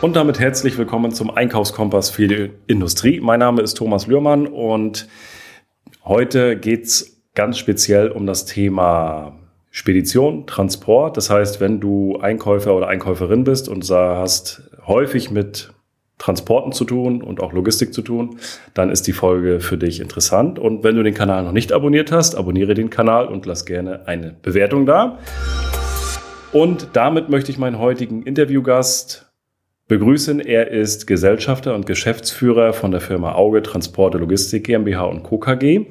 Und damit herzlich willkommen zum Einkaufskompass für die Industrie. Mein Name ist Thomas Lührmann und heute geht es ganz speziell um das Thema Spedition, Transport. Das heißt, wenn du Einkäufer oder Einkäuferin bist und hast häufig mit Transporten zu tun und auch Logistik zu tun, dann ist die Folge für dich interessant. Und wenn du den Kanal noch nicht abonniert hast, abonniere den Kanal und lass gerne eine Bewertung da. Und damit möchte ich meinen heutigen Interviewgast begrüßen. Er ist Gesellschafter und Geschäftsführer von der Firma Auge Transporte Logistik GmbH und Co. KG.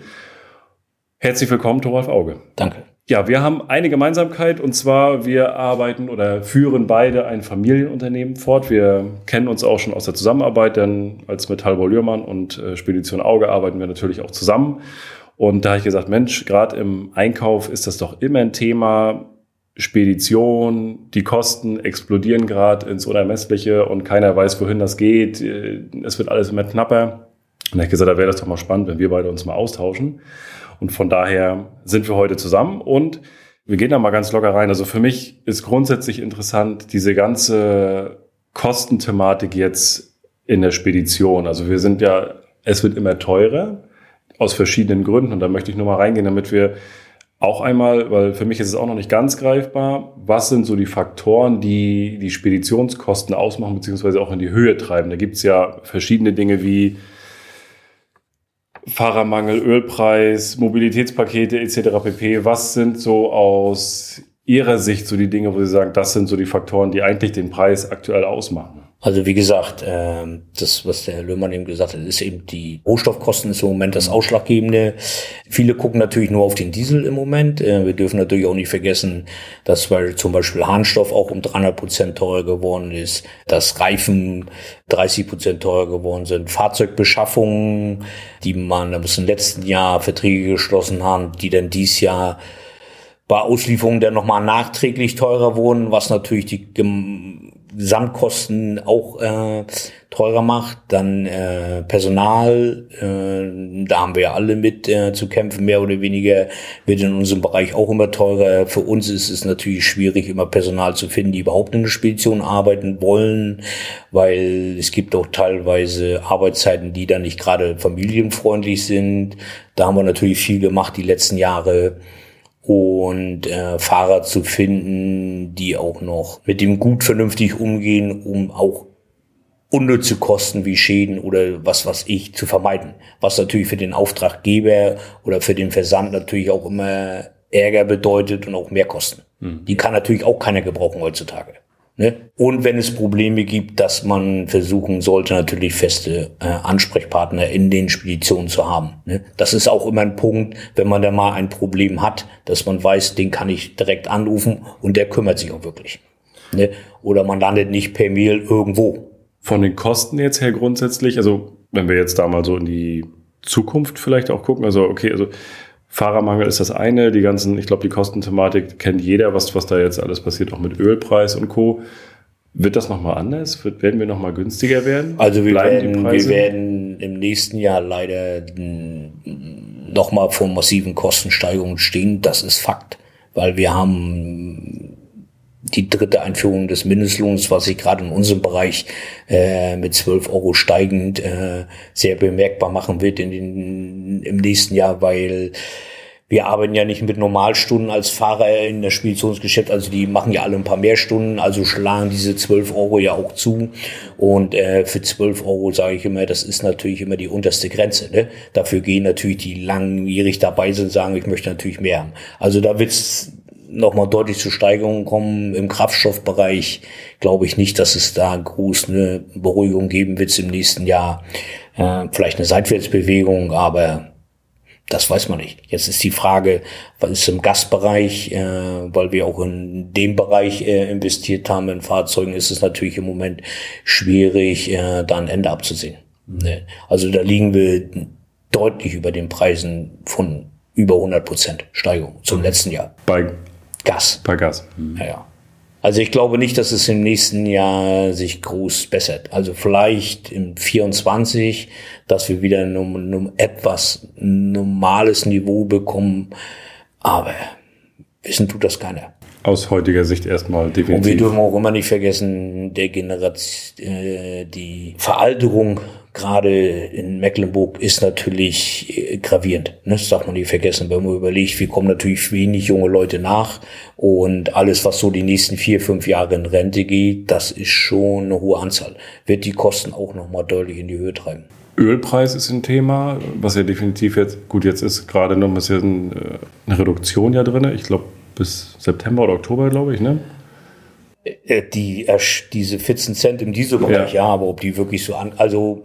Herzlich willkommen, Thoralf Auge. Danke. Ja, wir haben eine Gemeinsamkeit und zwar wir arbeiten oder führen beide ein Familienunternehmen fort. Wir kennen uns auch schon aus der Zusammenarbeit, denn als Metallbau Lührmann und äh, Spedition Auge arbeiten wir natürlich auch zusammen. Und da habe ich gesagt, Mensch, gerade im Einkauf ist das doch immer ein Thema. Spedition, die Kosten explodieren gerade ins Unermessliche und keiner weiß, wohin das geht. Es wird alles immer knapper. Und ich gesagt, da wäre das doch mal spannend, wenn wir beide uns mal austauschen. Und von daher sind wir heute zusammen und wir gehen da mal ganz locker rein. Also für mich ist grundsätzlich interessant diese ganze Kostenthematik jetzt in der Spedition. Also wir sind ja, es wird immer teurer aus verschiedenen Gründen und da möchte ich nur mal reingehen, damit wir auch einmal, weil für mich ist es auch noch nicht ganz greifbar, was sind so die Faktoren, die die Speditionskosten ausmachen, beziehungsweise auch in die Höhe treiben. Da gibt es ja verschiedene Dinge wie Fahrermangel, Ölpreis, Mobilitätspakete etc. pp. Was sind so aus Ihrer Sicht so die Dinge, wo Sie sagen, das sind so die Faktoren, die eigentlich den Preis aktuell ausmachen? Also wie gesagt, äh, das, was der Herr Löhmann eben gesagt hat, ist eben die Rohstoffkosten ist im Moment das Ausschlaggebende. Viele gucken natürlich nur auf den Diesel im Moment. Äh, wir dürfen natürlich auch nicht vergessen, dass weil zum Beispiel Harnstoff auch um 300 Prozent teurer geworden ist, dass Reifen 30 Prozent teurer geworden sind, Fahrzeugbeschaffungen, die man im letzten Jahr Verträge geschlossen haben, die dann dies Jahr bei Auslieferungen dann nochmal nachträglich teurer wurden, was natürlich die Gesamtkosten auch äh, teurer macht. Dann äh, Personal, äh, da haben wir ja alle mit äh, zu kämpfen, mehr oder weniger wird in unserem Bereich auch immer teurer. Für uns ist es natürlich schwierig, immer Personal zu finden, die überhaupt in der Spedition arbeiten wollen, weil es gibt auch teilweise Arbeitszeiten, die dann nicht gerade familienfreundlich sind. Da haben wir natürlich viel gemacht die letzten Jahre und äh, Fahrer zu finden, die auch noch mit dem gut vernünftig umgehen, um auch unnütze Kosten wie Schäden oder was was ich zu vermeiden. Was natürlich für den Auftraggeber oder für den Versand natürlich auch immer Ärger bedeutet und auch Mehrkosten. Mhm. Die kann natürlich auch keiner gebrauchen heutzutage. Ne? Und wenn es Probleme gibt, dass man versuchen sollte, natürlich feste äh, Ansprechpartner in den Speditionen zu haben. Ne? Das ist auch immer ein Punkt, wenn man da mal ein Problem hat, dass man weiß, den kann ich direkt anrufen und der kümmert sich auch wirklich. Ne? Oder man landet nicht per Mail irgendwo. Von den Kosten jetzt her grundsätzlich, also wenn wir jetzt da mal so in die Zukunft vielleicht auch gucken, also okay, also Fahrermangel ist das eine, die ganzen, ich glaube, die Kostenthematik kennt jeder, was, was da jetzt alles passiert, auch mit Ölpreis und Co. Wird das nochmal anders? Wird, werden wir nochmal günstiger werden? Also wir werden, wir werden im nächsten Jahr leider nochmal vor massiven Kostensteigerungen stehen. Das ist Fakt. Weil wir haben die dritte Einführung des Mindestlohns, was sich gerade in unserem Bereich äh, mit 12 Euro steigend äh, sehr bemerkbar machen wird in den, im nächsten Jahr, weil wir arbeiten ja nicht mit Normalstunden als Fahrer in der Speditionsgeschäft, also die machen ja alle ein paar mehr Stunden, also schlagen diese 12 Euro ja auch zu. Und äh, für 12 Euro sage ich immer, das ist natürlich immer die unterste Grenze. Ne? Dafür gehen natürlich die langjährig dabei sind, sagen, ich möchte natürlich mehr haben. Also da wird's nochmal deutlich zu Steigerungen kommen. Im Kraftstoffbereich glaube ich nicht, dass es da groß eine Beruhigung geben wird im nächsten Jahr. Äh, vielleicht eine Seitwärtsbewegung, aber das weiß man nicht. Jetzt ist die Frage, was ist im Gasbereich, äh, weil wir auch in dem Bereich äh, investiert haben in Fahrzeugen, ist es natürlich im Moment schwierig, äh, da ein Ende abzusehen. Ne? Also da liegen wir deutlich über den Preisen von über 100 Prozent Steigerung zum letzten Jahr. Bei Gas. Bei Gas. Mhm. Ja, ja. Also ich glaube nicht, dass es im nächsten Jahr sich groß bessert. Also vielleicht im 24, dass wir wieder ein, ein etwas normales Niveau bekommen. Aber wissen tut das keiner. Aus heutiger Sicht erstmal definitiv. Und wir dürfen auch immer nicht vergessen, der Generation, äh, die Veralterung gerade in Mecklenburg ist natürlich äh, gravierend. Ne? Das darf man nicht vergessen, wenn man überlegt, wir kommen natürlich wenig junge Leute nach und alles, was so die nächsten vier, fünf Jahre in Rente geht, das ist schon eine hohe Anzahl. Wird die Kosten auch nochmal deutlich in die Höhe treiben. Ölpreis ist ein Thema, was ja definitiv jetzt, gut, jetzt ist gerade noch ein bisschen äh, eine Reduktion ja drin. Ich glaube, bis September oder Oktober, glaube ich, ne? Äh, die, diese 14 Cent im Dieselbereich, ja. ja, aber ob die wirklich so an, also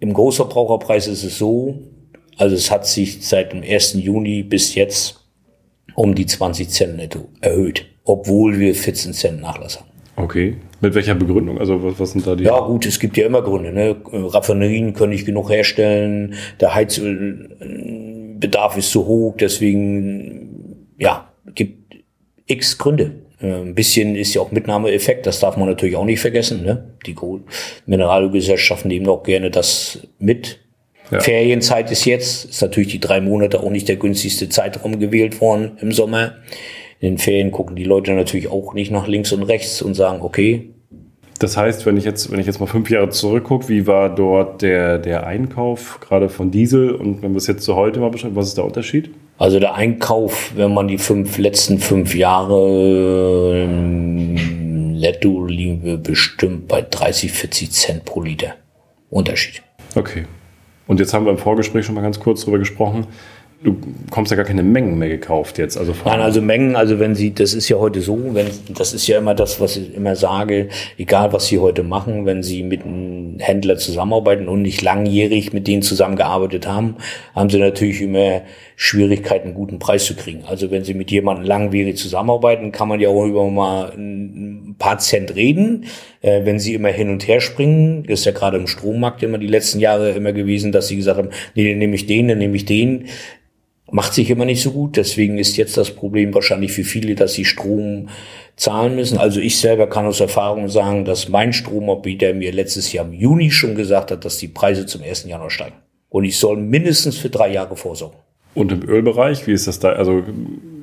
im Großverbraucherpreis ist es so, also es hat sich seit dem 1. Juni bis jetzt um die 20 Cent netto erhöht, obwohl wir 14 Cent Nachlass haben. Okay. Mit welcher Begründung? Also was, was sind da die? Ja gut, es gibt ja immer Gründe. Ne? Raffinerien können nicht genug herstellen, der Heizölbedarf ist zu hoch, deswegen ja, gibt x Gründe. Ein bisschen ist ja auch Mitnahmeeffekt, das darf man natürlich auch nicht vergessen. Ne? Die Mineralgesellschaften nehmen auch gerne das mit. Ja. Ferienzeit ist jetzt, ist natürlich die drei Monate auch nicht der günstigste Zeitraum gewählt worden im Sommer. In den Ferien gucken die Leute natürlich auch nicht nach links und rechts und sagen, okay. Das heißt, wenn ich jetzt, wenn ich jetzt mal fünf Jahre zurückgucke, wie war dort der, der Einkauf gerade von Diesel und wenn wir es jetzt zu heute mal beschreiben, was ist der Unterschied? Also der Einkauf, wenn man die fünf letzten fünf Jahre ähm, netto liegen wir bestimmt bei 30, 40 Cent pro Liter. Unterschied. Okay. Und jetzt haben wir im Vorgespräch schon mal ganz kurz drüber gesprochen du kommst ja gar keine Mengen mehr gekauft jetzt. Also Nein, also Mengen, also wenn Sie, das ist ja heute so, wenn, das ist ja immer das, was ich immer sage, egal was Sie heute machen, wenn Sie mit einem Händler zusammenarbeiten und nicht langjährig mit denen zusammengearbeitet haben, haben Sie natürlich immer Schwierigkeiten, einen guten Preis zu kriegen. Also wenn Sie mit jemandem langwierig zusammenarbeiten, kann man ja auch über mal ein paar Cent reden. Äh, wenn Sie immer hin und her springen, ist ja gerade im Strommarkt immer die letzten Jahre immer gewesen, dass Sie gesagt haben, nee, dann nehme ich den, dann nehme ich den macht sich immer nicht so gut. Deswegen ist jetzt das Problem wahrscheinlich für viele, dass sie Strom zahlen müssen. Also ich selber kann aus Erfahrung sagen, dass mein Stromanbieter mir letztes Jahr im Juni schon gesagt hat, dass die Preise zum 1. Januar steigen. Und ich soll mindestens für drei Jahre vorsorgen. Und im Ölbereich, wie ist das da? Also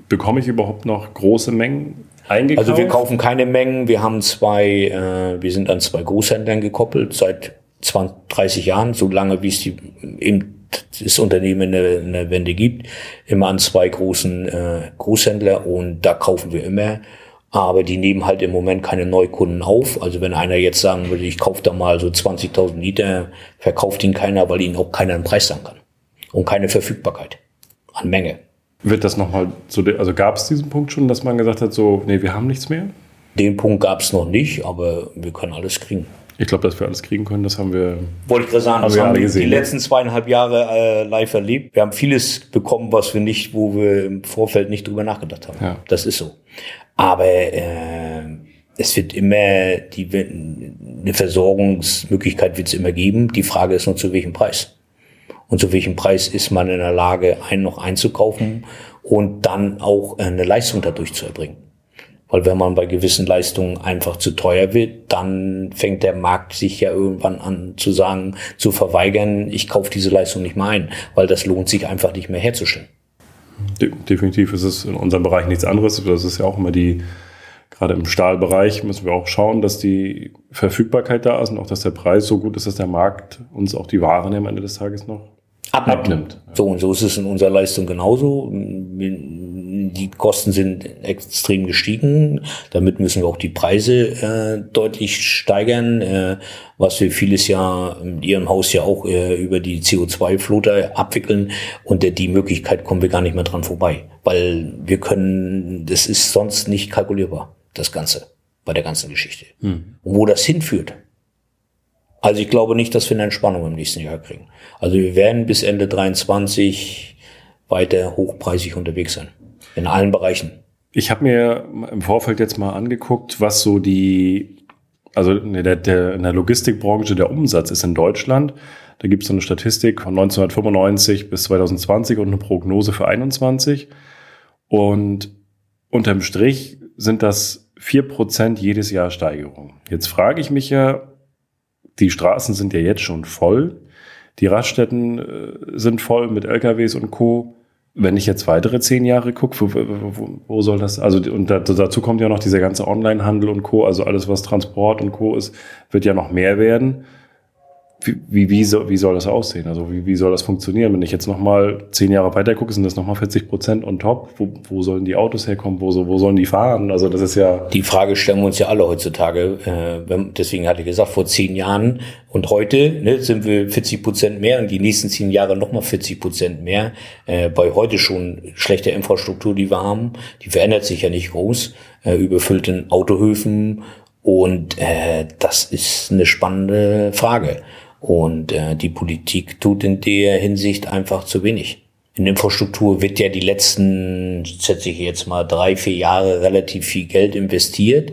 bekomme ich überhaupt noch große Mengen eingekauft? Also wir kaufen keine Mengen. Wir haben zwei, äh, wir sind an zwei Großhändlern gekoppelt seit 20, 30 Jahren, so lange wie es die eben das Unternehmen eine, eine Wende gibt, immer an zwei großen äh, Großhändler und da kaufen wir immer. Aber die nehmen halt im Moment keine Neukunden auf. Also wenn einer jetzt sagen würde, ich kaufe da mal so 20.000 Liter, verkauft ihn keiner, weil ihnen auch keiner einen Preis sagen kann. Und keine Verfügbarkeit an Menge. Wird das nochmal so, also gab es diesen Punkt schon, dass man gesagt hat, so, nee, wir haben nichts mehr? Den Punkt gab es noch nicht, aber wir können alles kriegen. Ich glaube, dass wir alles kriegen können, das haben wir. Wollte ich gerade sagen, haben das haben wir gesehen, die letzten zweieinhalb Jahre äh, live erlebt. Wir haben vieles bekommen, was wir nicht, wo wir im Vorfeld nicht drüber nachgedacht haben. Ja. Das ist so. Aber äh, es wird immer die eine Versorgungsmöglichkeit wird es immer geben. Die Frage ist nur zu welchem Preis. Und zu welchem Preis ist man in der Lage, einen noch einzukaufen und dann auch eine Leistung dadurch zu erbringen. Weil wenn man bei gewissen Leistungen einfach zu teuer wird, dann fängt der Markt sich ja irgendwann an zu sagen, zu verweigern, ich kaufe diese Leistung nicht mehr ein, weil das lohnt sich einfach nicht mehr herzustellen. De definitiv ist es in unserem Bereich nichts anderes. Das ist ja auch immer die, gerade im Stahlbereich müssen wir auch schauen, dass die Verfügbarkeit da ist und auch, dass der Preis so gut ist, dass der Markt uns auch die Waren am Ende des Tages noch abnimmt. abnimmt. So und so ist es in unserer Leistung genauso die Kosten sind extrem gestiegen. Damit müssen wir auch die Preise äh, deutlich steigern, äh, was wir vieles ja in Ihrem Haus ja auch äh, über die CO2-Floater abwickeln. Und äh, die Möglichkeit kommen wir gar nicht mehr dran vorbei, weil wir können, das ist sonst nicht kalkulierbar, das Ganze, bei der ganzen Geschichte. Hm. Und wo das hinführt, also ich glaube nicht, dass wir eine Entspannung im nächsten Jahr kriegen. Also wir werden bis Ende 23 weiter hochpreisig unterwegs sein in allen Bereichen. Ich habe mir im Vorfeld jetzt mal angeguckt, was so die, also in der, der, in der Logistikbranche der Umsatz ist in Deutschland. Da gibt es so eine Statistik von 1995 bis 2020 und eine Prognose für 21. Und unterm Strich sind das vier Prozent jedes Jahr Steigerung. Jetzt frage ich mich ja, die Straßen sind ja jetzt schon voll. Die Raststätten äh, sind voll mit LKWs und Co. wenn ich jetzt weitere zehn Jahre gucke, wo, wo, wo, soll das, also und dazu kommt ja noch dieser ganze Onlinehandel und Co., also alles, was Transport und Co. ist, wird ja noch mehr werden wie, wie, soll, wie soll das aussehen? Also wie, wie soll das funktionieren? Wenn ich jetzt nochmal zehn Jahre weiter gucke, sind das nochmal 40 Prozent on top. Wo, wo sollen die Autos herkommen? Wo, wo sollen die fahren? Also das ist ja... Die Frage stellen wir uns ja alle heutzutage. Äh, deswegen hatte ich gesagt, vor zehn Jahren und heute ne, sind wir 40 Prozent mehr und die nächsten zehn Jahre nochmal 40 Prozent mehr. Äh, bei heute schon schlechter Infrastruktur, die wir haben, die verändert sich ja nicht groß. Äh, überfüllten Autohöfen und äh, das ist eine spannende Frage. Und äh, die Politik tut in der Hinsicht einfach zu wenig. In Infrastruktur wird ja die letzten, schätze ich jetzt mal, drei, vier Jahre relativ viel Geld investiert.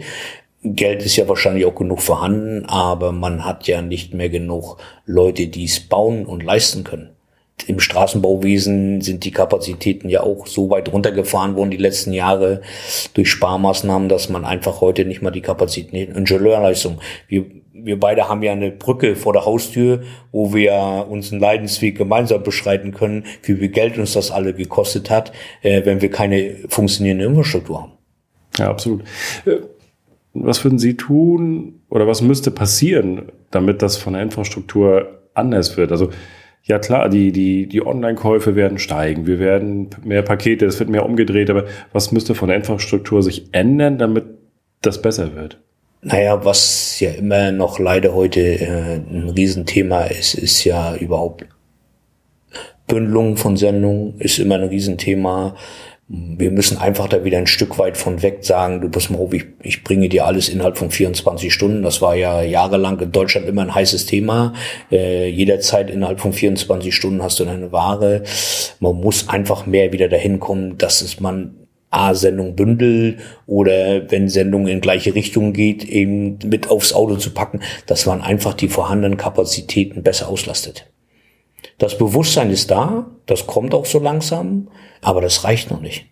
Geld ist ja wahrscheinlich auch genug vorhanden, aber man hat ja nicht mehr genug Leute, die es bauen und leisten können. Im Straßenbauwesen sind die Kapazitäten ja auch so weit runtergefahren worden die letzten Jahre durch Sparmaßnahmen, dass man einfach heute nicht mal die Kapazitäten, Ingenieurleistung. Wir wir beide haben ja eine Brücke vor der Haustür, wo wir unseren Leidensweg gemeinsam beschreiten können, wie viel Geld uns das alle gekostet hat, äh, wenn wir keine funktionierende Infrastruktur haben. Ja, absolut. Äh, was würden Sie tun oder was müsste passieren, damit das von der Infrastruktur anders wird? Also ja klar, die, die, die Online-Käufe werden steigen, wir werden mehr Pakete, es wird mehr umgedreht, aber was müsste von der Infrastruktur sich ändern, damit das besser wird? Naja, was ja immer noch leider heute äh, ein Riesenthema ist, ist ja überhaupt Bündelung von Sendungen, ist immer ein Riesenthema. Wir müssen einfach da wieder ein Stück weit von weg sagen, du pass mal auf, ich, ich bringe dir alles innerhalb von 24 Stunden. Das war ja jahrelang in Deutschland immer ein heißes Thema. Äh, jederzeit innerhalb von 24 Stunden hast du deine Ware. Man muss einfach mehr wieder dahin kommen, dass es man A-Sendung Bündel oder wenn Sendung in gleiche Richtung geht, eben mit aufs Auto zu packen, dass man einfach die vorhandenen Kapazitäten besser auslastet. Das Bewusstsein ist da, das kommt auch so langsam, aber das reicht noch nicht.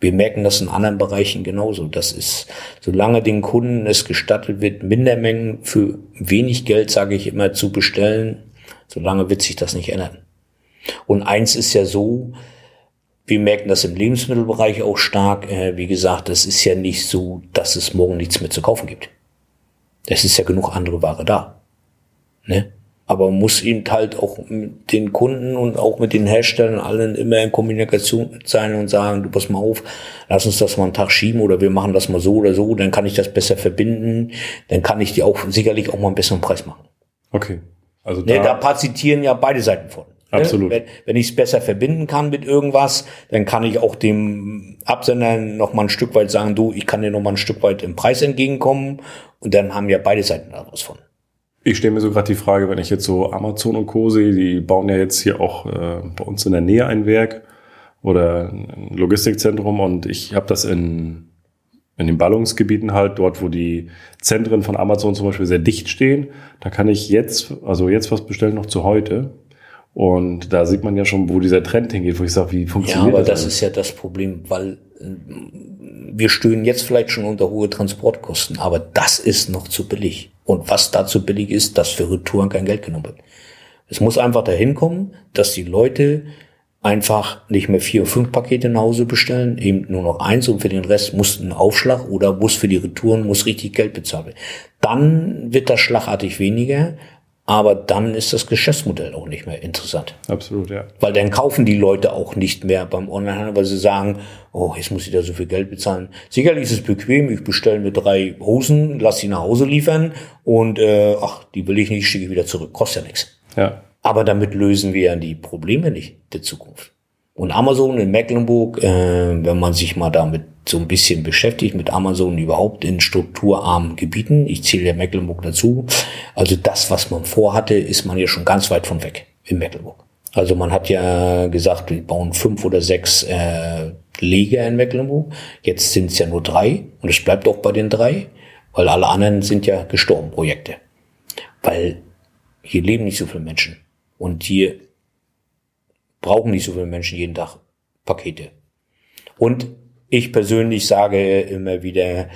Wir merken das in anderen Bereichen genauso. Das ist, solange den Kunden es gestattet wird, Mindermengen für wenig Geld, sage ich immer, zu bestellen, solange wird sich das nicht ändern. Und eins ist ja so, wir merken das im Lebensmittelbereich auch stark. Äh, wie gesagt, es ist ja nicht so, dass es morgen nichts mehr zu kaufen gibt. Es ist ja genug andere Ware da. Ne? Aber man muss eben halt auch mit den Kunden und auch mit den Herstellern allen immer in Kommunikation sein und sagen, du pass mal auf, lass uns das mal einen Tag schieben oder wir machen das mal so oder so, dann kann ich das besser verbinden, dann kann ich dir auch sicherlich auch mal einen besseren Preis machen. Okay. Also da, ne, da partizitieren ja beide Seiten von. Ne? Absolut. Wenn, wenn ich es besser verbinden kann mit irgendwas, dann kann ich auch dem Absender noch mal ein Stück weit sagen, du, ich kann dir noch mal ein Stück weit im Preis entgegenkommen und dann haben ja beide Seiten da was von. Ich stelle mir so gerade die Frage, wenn ich jetzt so Amazon und Co. sehe, die bauen ja jetzt hier auch äh, bei uns in der Nähe ein Werk oder ein Logistikzentrum und ich habe das in, in den Ballungsgebieten halt, dort wo die Zentren von Amazon zum Beispiel sehr dicht stehen, da kann ich jetzt, also jetzt was bestellen noch zu heute und da sieht man ja schon, wo dieser Trend hingeht, wo ich sage, wie funktioniert das? Ja, aber das, das ist ja das Problem, weil äh, wir stöhnen jetzt vielleicht schon unter hohe Transportkosten, aber das ist noch zu billig. Und was da zu billig ist, dass für Retouren kein Geld genommen wird. Es muss einfach dahin kommen, dass die Leute einfach nicht mehr vier oder fünf Pakete nach Hause bestellen, eben nur noch eins und für den Rest muss ein Aufschlag oder muss für die Retouren muss richtig Geld bezahlen. Dann wird das schlagartig weniger, aber dann ist das Geschäftsmodell auch nicht mehr interessant. Absolut, ja. Weil dann kaufen die Leute auch nicht mehr beim Onlinehandel, weil sie sagen, oh, jetzt muss ich da so viel Geld bezahlen. Sicherlich ist es bequem, ich bestelle mir drei Hosen, lass sie nach Hause liefern und äh, ach, die will ich nicht, schicke ich wieder zurück. Kostet ja nichts. Ja. Aber damit lösen wir ja die Probleme nicht der Zukunft. Und Amazon in Mecklenburg, äh, wenn man sich mal damit so ein bisschen beschäftigt, mit Amazon überhaupt in strukturarmen Gebieten, ich zähle ja Mecklenburg dazu, also das, was man vorhatte, ist man ja schon ganz weit von weg in Mecklenburg. Also man hat ja gesagt, wir bauen fünf oder sechs äh, Leger in Mecklenburg. Jetzt sind es ja nur drei und es bleibt auch bei den drei, weil alle anderen sind ja gestorben, Projekte. Weil hier leben nicht so viele Menschen und hier brauchen nicht so viele Menschen jeden Tag Pakete. Und ich persönlich sage immer wieder,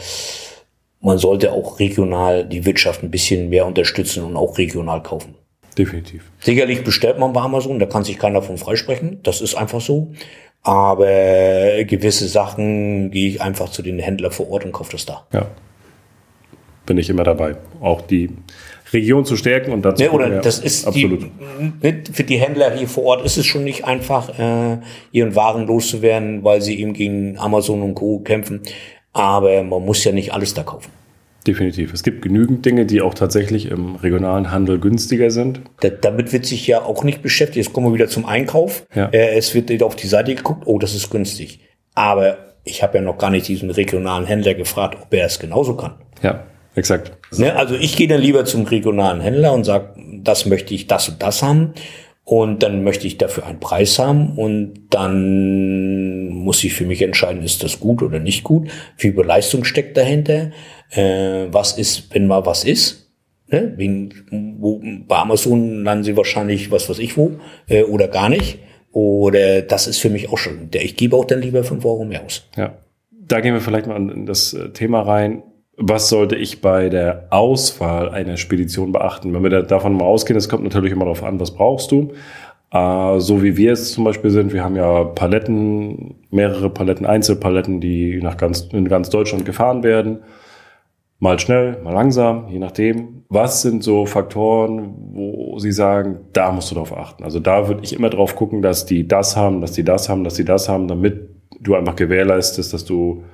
man sollte auch regional die Wirtschaft ein bisschen mehr unterstützen und auch regional kaufen. Definitiv. Sicherlich bestellt man bei Amazon, da kann sich keiner von freisprechen. Das ist einfach so. Aber gewisse Sachen gehe ich einfach zu den Händlern vor Ort und kaufe das da. Ja. Bin ich immer dabei. Auch die Region zu stärken und dazu. Ne, oder ja, das ist absolut. Die, für die Händler hier vor Ort ist es schon nicht einfach, äh, ihren Waren loszuwerden, weil sie eben gegen Amazon und Co. kämpfen. Aber man muss ja nicht alles da kaufen. Definitiv. Es gibt genügend Dinge, die auch tatsächlich im regionalen Handel günstiger sind. Da, damit wird sich ja auch nicht beschäftigt. Jetzt kommen wir wieder zum Einkauf. Ja. Äh, es wird auf die Seite geguckt, oh, das ist günstig. Aber ich habe ja noch gar nicht diesen regionalen Händler gefragt, ob er es genauso kann. Ja, exakt. Ne, also ich gehe dann lieber zum regionalen Händler und sage, das möchte ich das und das haben. Und dann möchte ich dafür einen Preis haben und dann muss ich für mich entscheiden, ist das gut oder nicht gut? Wie viel Leistung steckt dahinter? Äh, was ist, wenn mal was ist? Ne? Wegen, wo, bei Amazon landen sie wahrscheinlich was weiß ich wo äh, oder gar nicht. Oder das ist für mich auch schon. Ich gebe auch dann lieber fünf Euro mehr aus. Ja. Da gehen wir vielleicht mal in das Thema rein. Was sollte ich bei der Auswahl einer Spedition beachten? Wenn wir da, davon mal ausgehen, es kommt natürlich immer darauf an, was brauchst du. Äh, so wie wir es zum Beispiel sind, wir haben ja Paletten, mehrere Paletten, Einzelpaletten, die nach ganz, in ganz Deutschland gefahren werden. Mal schnell, mal langsam, je nachdem. Was sind so Faktoren, wo Sie sagen, da musst du drauf achten? Also da würde ich immer drauf gucken, dass die das haben, dass die das haben, dass die das haben, damit du einfach gewährleistest, dass du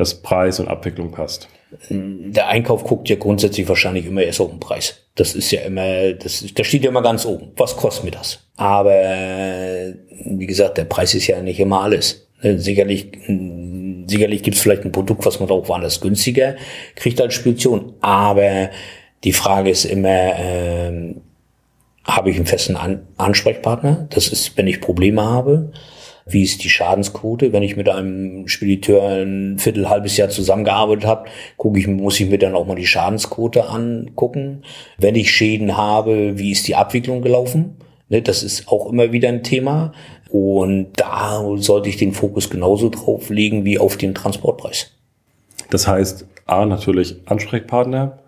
das Preis und Abwicklung passt. Der Einkauf guckt ja grundsätzlich wahrscheinlich immer erst auf den Preis. Das ist ja immer, das, da steht ja immer ganz oben. Was kostet mir das? Aber wie gesagt, der Preis ist ja nicht immer alles. Sicherlich sicherlich gibt es vielleicht ein Produkt, was man auch woanders günstiger kriegt als Spedition. Aber die Frage ist immer, ähm, habe ich einen festen An Ansprechpartner? Das ist, wenn ich Probleme habe. Wie ist die Schadensquote? Wenn ich mit einem Spediteur ein Viertel, halbes Jahr zusammengearbeitet habe, gucke ich, muss ich mir dann auch mal die Schadensquote angucken. Wenn ich Schäden habe, wie ist die Abwicklung gelaufen? Ne, das ist auch immer wieder ein Thema. Und da sollte ich den Fokus genauso drauf legen wie auf den Transportpreis. Das heißt, A, natürlich Ansprechpartner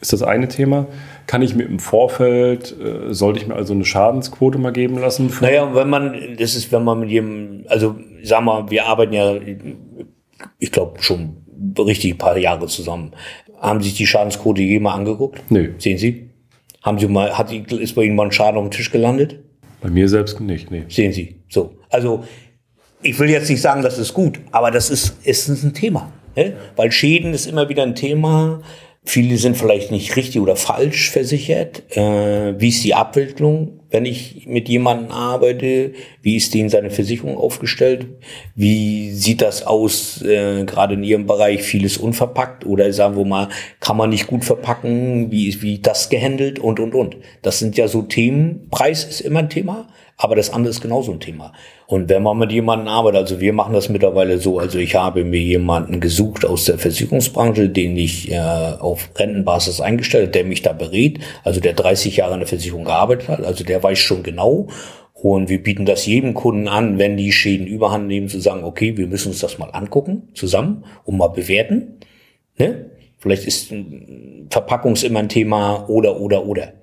ist das eine Thema. Kann ich mir im Vorfeld, äh, sollte ich mir also eine Schadensquote mal geben lassen? Naja, wenn man, das ist, wenn man mit jedem, also sag mal, wir arbeiten ja, ich glaube schon richtig ein paar Jahre zusammen. Haben sich die Schadensquote jemand angeguckt? Nö. Sehen Sie? Haben Sie mal, hat, ist bei Ihnen mal ein Schaden auf den Tisch gelandet? Bei mir selbst nicht, nee. Sehen Sie. So. Also, ich will jetzt nicht sagen, das ist gut, aber das ist, ist ein Thema. Ne? Weil Schäden ist immer wieder ein Thema. Viele sind vielleicht nicht richtig oder falsch versichert. Äh, wie ist die Abwicklung, wenn ich mit jemandem arbeite? Wie ist denen seine Versicherung aufgestellt? Wie sieht das aus, äh, gerade in Ihrem Bereich, vieles unverpackt? Oder sagen wir mal, kann man nicht gut verpacken? Wie ist wie das gehandelt? Und, und, und. Das sind ja so Themen. Preis ist immer ein Thema. Aber das andere ist genauso ein Thema. Und wenn man mit jemandem arbeitet, also wir machen das mittlerweile so, also ich habe mir jemanden gesucht aus der Versicherungsbranche, den ich äh, auf Rentenbasis eingestellt der mich da berät, also der 30 Jahre in der Versicherung gearbeitet hat, also der weiß schon genau. Und wir bieten das jedem Kunden an, wenn die Schäden überhand nehmen, zu sagen, okay, wir müssen uns das mal angucken, zusammen, und mal bewerten. Ne? Vielleicht ist Verpackungs immer ein Thema oder, oder, oder.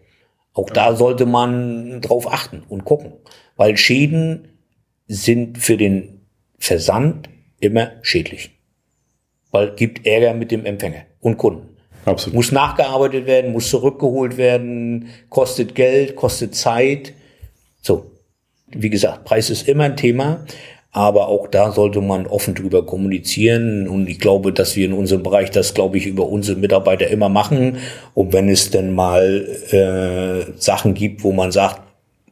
Auch da sollte man drauf achten und gucken, weil Schäden sind für den Versand immer schädlich, weil gibt Ärger mit dem Empfänger und Kunden. Absolut. Muss nachgearbeitet werden, muss zurückgeholt werden, kostet Geld, kostet Zeit. So, wie gesagt, Preis ist immer ein Thema. Aber auch da sollte man offen drüber kommunizieren. Und ich glaube, dass wir in unserem Bereich das, glaube ich, über unsere Mitarbeiter immer machen. Und wenn es denn mal äh, Sachen gibt, wo man sagt,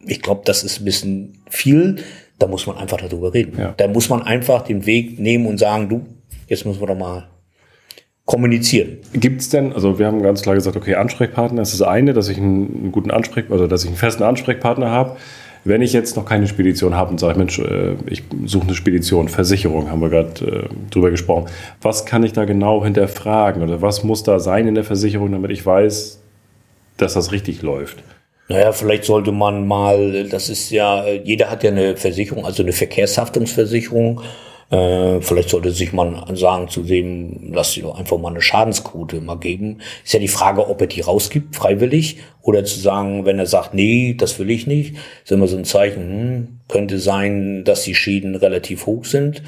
ich glaube, das ist ein bisschen viel, da muss man einfach darüber reden. Ja. Da muss man einfach den Weg nehmen und sagen, du, jetzt müssen wir doch mal kommunizieren. Gibt es denn, also wir haben ganz klar gesagt, okay, Ansprechpartner ist das eine, dass ich einen, einen guten Ansprech, also dass ich einen festen Ansprechpartner habe. Wenn ich jetzt noch keine Spedition habe und sage, Mensch, äh, ich suche eine Spedition, Versicherung, haben wir gerade äh, drüber gesprochen. Was kann ich da genau hinterfragen oder was muss da sein in der Versicherung, damit ich weiß, dass das richtig läuft? Naja, vielleicht sollte man mal, das ist ja, jeder hat ja eine Versicherung, also eine Verkehrshaftungsversicherung. Äh, vielleicht sollte sich man sagen zu dem, lass sie einfach mal eine Schadensquote mal geben. Ist ja die Frage, ob er die rausgibt, freiwillig, oder zu sagen, wenn er sagt, nee, das will ich nicht, ist immer so ein Zeichen, hm, könnte sein, dass die Schäden relativ hoch sind.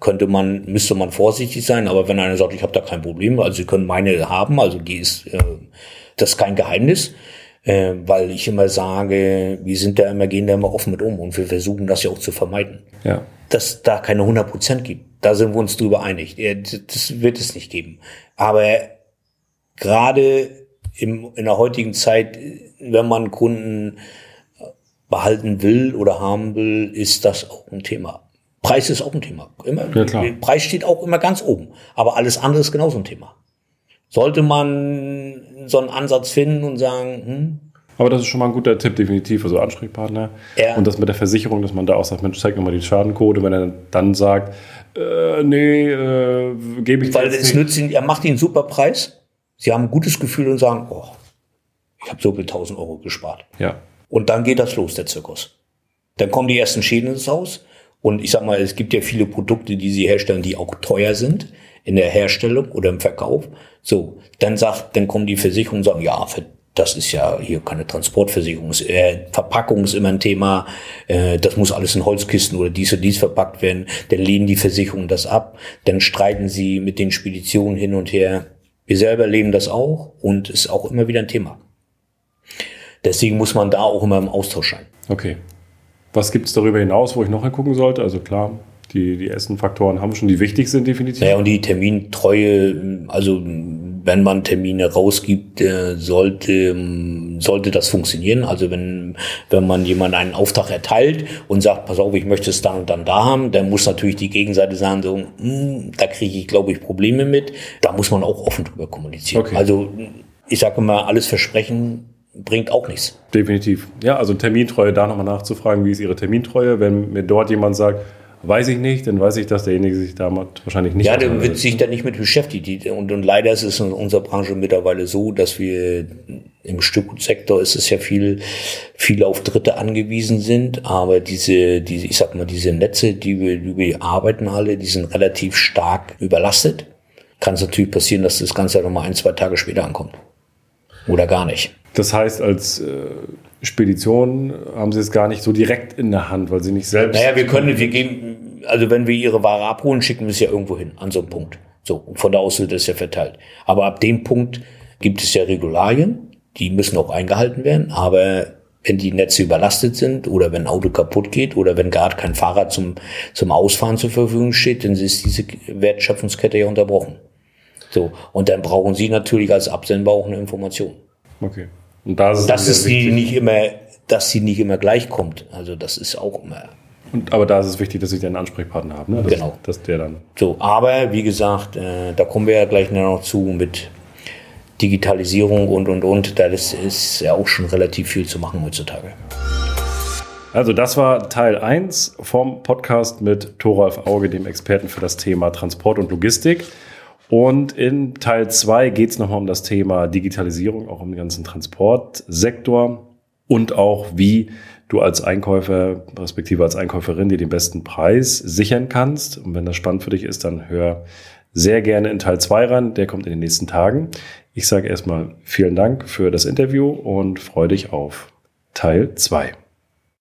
Könnte man, müsste man vorsichtig sein, aber wenn einer sagt, ich habe da kein Problem, also Sie können meine haben, also die ist, äh, das ist kein Geheimnis äh, weil ich immer sage, wir sind da immer, gehen da immer offen mit um und wir versuchen das ja auch zu vermeiden. Ja. Dass da keine 100 Prozent gibt. Da sind wir uns drüber einig. Das wird es nicht geben. Aber gerade im, in der heutigen Zeit, wenn man Kunden behalten will oder haben will, ist das auch ein Thema. Preis ist auch ein Thema. Immer, ja. Preis steht auch immer ganz oben. Aber alles andere ist genauso ein Thema. Sollte man so einen Ansatz finden und sagen, hm, aber das ist schon mal ein guter Tipp, definitiv, also Ansprechpartner. Ja. Und das mit der Versicherung, dass man da auch sagt, Mensch, zeig mir mal die Schadencode. Wenn er dann sagt, äh, nee, äh, gebe ich Weil es nützt ihn, er macht ihnen einen super Preis. Sie haben ein gutes Gefühl und sagen, oh, ich habe so viel 1000 Euro gespart. Ja. Und dann geht das los, der Zirkus. Dann kommen die ersten Schäden ins Haus. Und ich sag mal, es gibt ja viele Produkte, die sie herstellen, die auch teuer sind in der Herstellung oder im Verkauf. So, dann sagt, dann kommen die Versicherungen und sagen, ja, das ist ja hier keine Transportversicherung. Äh, Verpackung ist immer ein Thema. Äh, das muss alles in Holzkisten oder dies und dies verpackt werden. Dann lehnen die Versicherungen das ab. Dann streiten sie mit den Speditionen hin und her. Wir selber erleben das auch und ist auch immer wieder ein Thema. Deswegen muss man da auch immer im Austausch sein. Okay. Was gibt es darüber hinaus, wo ich noch hingucken sollte? Also klar, die, die ersten Faktoren haben schon, die wichtig sind definitiv. Ja, und die Termintreue, also wenn man Termine rausgibt, äh, sollte, sollte das funktionieren. Also wenn, wenn man jemand einen Auftrag erteilt und sagt, pass auf, ich möchte es dann und dann da haben, dann muss natürlich die Gegenseite sagen, so, hm, da kriege ich, glaube ich, Probleme mit. Da muss man auch offen drüber kommunizieren. Okay. Also ich sage immer, alles versprechen bringt auch nichts. Definitiv. Ja, also Termintreue, da nochmal nachzufragen, wie ist Ihre Termintreue, wenn mir dort jemand sagt, Weiß ich nicht, dann weiß ich, dass derjenige sich damit wahrscheinlich nicht. Ja, der wird sich da nicht mit beschäftigt. Und, und leider ist es in unserer Branche mittlerweile so, dass wir im Stückgutsektor ist es ja viel, viel auf Dritte angewiesen sind. Aber diese, diese, ich sag mal, diese Netze, die wir, die wir arbeiten alle, die sind relativ stark überlastet. Kann es natürlich passieren, dass das Ganze nochmal ein, zwei Tage später ankommt. Oder gar nicht. Das heißt, als äh, Spedition haben sie es gar nicht so direkt in der Hand, weil sie nicht selbst. Naja, wir können, wir geben, also wenn wir ihre Ware abholen, schicken wir es ja irgendwo hin, an so einem Punkt. So, und von da aus wird es ja verteilt. Aber ab dem Punkt gibt es ja Regularien, die müssen auch eingehalten werden, aber wenn die Netze überlastet sind oder wenn ein Auto kaputt geht oder wenn gerade kein Fahrrad zum, zum Ausfahren zur Verfügung steht, dann ist diese Wertschöpfungskette ja unterbrochen. So. Und dann brauchen Sie natürlich als Absender auch eine Information. Okay. Und da ist das ist die nicht immer, dass sie nicht immer gleich kommt. Also das ist auch immer. Und, aber da ist es wichtig, dass ich einen Ansprechpartner habe, ne? Dass, genau. Dass der dann. So, aber wie gesagt, äh, da kommen wir ja gleich noch zu mit Digitalisierung und und und. Da ist, ist ja auch schon relativ viel zu machen heutzutage. Also das war Teil 1 vom Podcast mit Thoralf Auge, dem Experten für das Thema Transport und Logistik. Und in Teil 2 geht es nochmal um das Thema Digitalisierung, auch um den ganzen Transportsektor und auch wie du als Einkäufer, respektive als Einkäuferin, dir den besten Preis sichern kannst. Und wenn das spannend für dich ist, dann hör sehr gerne in Teil 2 ran. Der kommt in den nächsten Tagen. Ich sage erstmal vielen Dank für das Interview und freue dich auf Teil 2.